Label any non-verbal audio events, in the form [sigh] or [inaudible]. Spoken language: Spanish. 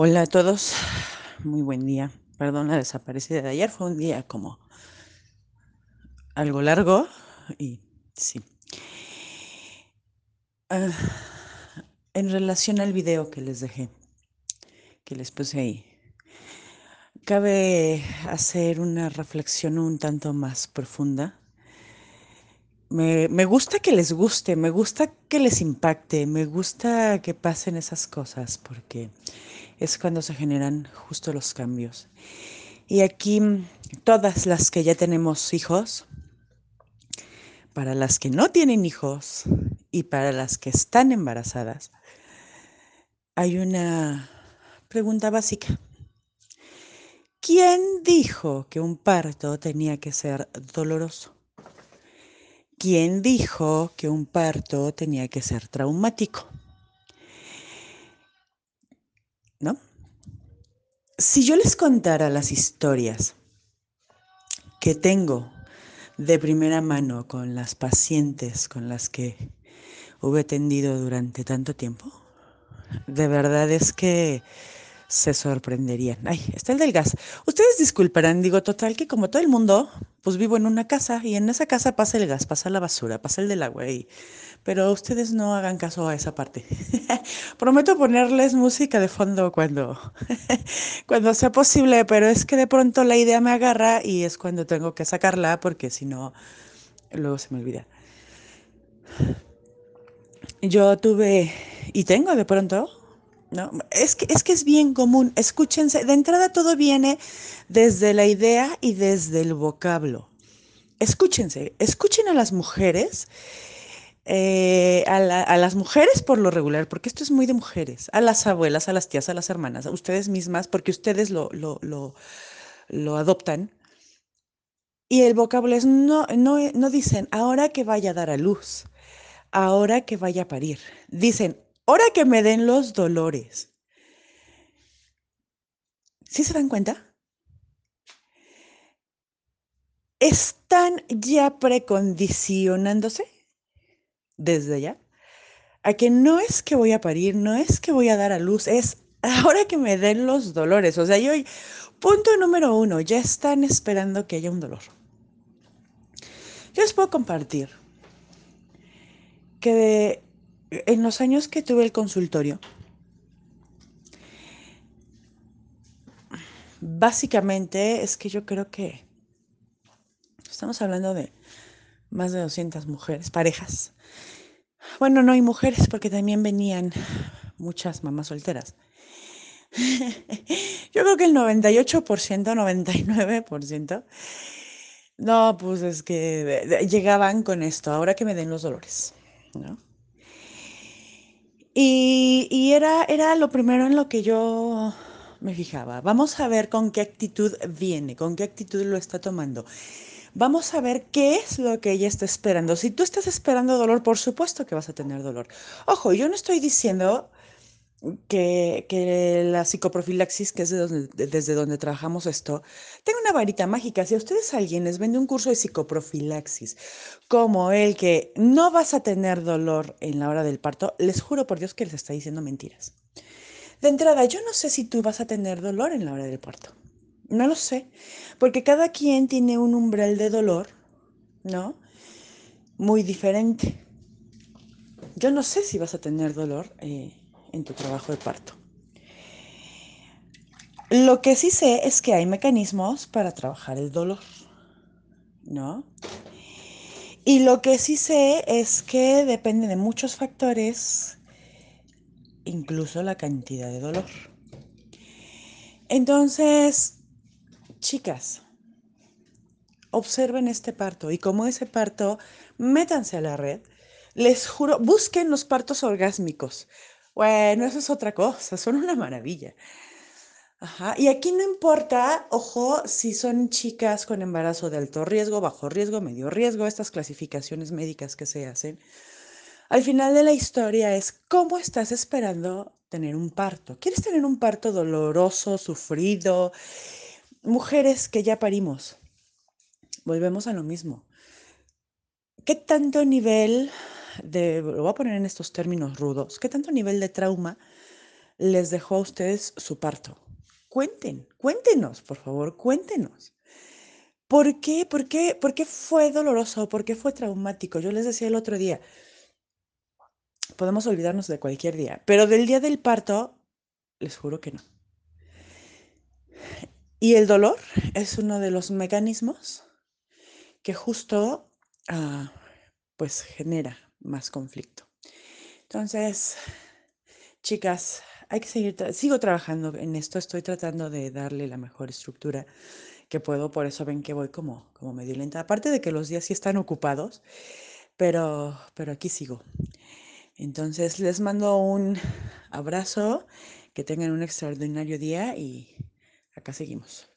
Hola a todos, muy buen día. Perdón la desaparecida de ayer, fue un día como algo largo y sí. Ah, en relación al video que les dejé, que les puse ahí, cabe hacer una reflexión un tanto más profunda. Me, me gusta que les guste, me gusta que les impacte, me gusta que pasen esas cosas porque es cuando se generan justo los cambios. Y aquí todas las que ya tenemos hijos, para las que no tienen hijos y para las que están embarazadas, hay una pregunta básica. ¿Quién dijo que un parto tenía que ser doloroso? ¿Quién dijo que un parto tenía que ser traumático? ¿No? Si yo les contara las historias que tengo de primera mano con las pacientes con las que hube atendido durante tanto tiempo, de verdad es que se sorprenderían. Ay, está el del gas. Ustedes disculparán, digo, total, que como todo el mundo, pues vivo en una casa y en esa casa pasa el gas, pasa la basura, pasa el del agua. Y... Pero ustedes no hagan caso a esa parte. [laughs] Prometo ponerles música de fondo cuando, [laughs] cuando sea posible, pero es que de pronto la idea me agarra y es cuando tengo que sacarla porque si no, luego se me olvida. Yo tuve y tengo de pronto no, es que, es que es bien común. Escúchense, de entrada todo viene desde la idea y desde el vocablo. Escúchense, escuchen a las mujeres, eh, a, las mujeres por lo regular, porque esto es muy de mujeres, a las abuelas, a las tías, a las hermanas, a ustedes mismas, porque ustedes lo, lo, lo, lo adoptan. Y el vocablo es, no, no, no dicen, ahora que vaya a dar a luz, ahora que vaya a parir. Dicen, Ahora que me den los dolores. ¿Sí se dan cuenta? Están ya precondicionándose desde ya a que no es que voy a parir, no es que voy a dar a luz, es ahora que me den los dolores. O sea, yo, punto número uno, ya están esperando que haya un dolor. Yo les puedo compartir que en los años que tuve el consultorio, básicamente es que yo creo que estamos hablando de más de 200 mujeres, parejas. Bueno, no hay mujeres porque también venían muchas mamás solteras. [laughs] Yo creo que el 98%, 99%, no, pues es que llegaban con esto, ahora que me den los dolores, ¿no? Y, era, era lo primero en lo que yo me fijaba. Vamos a ver con qué actitud viene, con qué actitud lo está tomando. Vamos a ver qué es lo que ella está esperando. Si tú estás esperando dolor, por supuesto que vas a tener dolor. Ojo, yo no estoy diciendo que, la psicoprofilaxis, que es desde donde trabajamos esto, tenga una varita mágica. Si a ustedes alguien les vende un curso de psicoprofilaxis como el que no vas a tener dolor en la hora del parto, les juro por Dios que les está diciendo mentiras. De entrada, yo no sé si tú vas a tener dolor en la hora del parto. No lo sé, porque cada quien tiene un umbral de dolor, ¿no? Muy diferente. Yo no sé si vas a tener dolor. Eh, en tu trabajo de parto. Lo que sí sé es que hay mecanismos para trabajar el dolor, ¿no? Y lo que sí sé es que depende de muchos factores, incluso la cantidad de dolor. Entonces, chicas, observen este parto y como ese parto, métanse a la red. Les juro, busquen los partos orgásmicos. Bueno, eso es otra cosa, son una maravilla. Ajá. Y aquí no importa, ojo, si son chicas con embarazo de alto riesgo, bajo riesgo, medio riesgo, estas clasificaciones médicas que se hacen. Al final de la historia es cómo estás esperando tener un parto. ¿Quieres tener un parto doloroso, sufrido? Mujeres que ya parimos. Volvemos a lo mismo. ¿Qué tanto nivel de, lo voy a poner en estos términos rudos, qué tanto nivel de trauma les dejó a ustedes su parto? Cuenten, cuéntenos, por favor, cuéntenos. ¿Por qué? ¿Por qué? ¿Por qué fue doloroso? ¿Por qué fue traumático? Yo les decía el otro día, podemos olvidarnos de cualquier día, pero del día del parto, les juro que no. Y el dolor es uno de los mecanismos que justo ah, pues genera más conflicto. Entonces, chicas, hay que seguir, sigo trabajando en esto, estoy tratando de darle la mejor estructura que puedo, por eso ven que voy como, como medio lenta. Aparte de que los días sí están ocupados, pero, pero aquí sigo. Entonces les mando un abrazo, que tengan un extraordinario día y acá seguimos.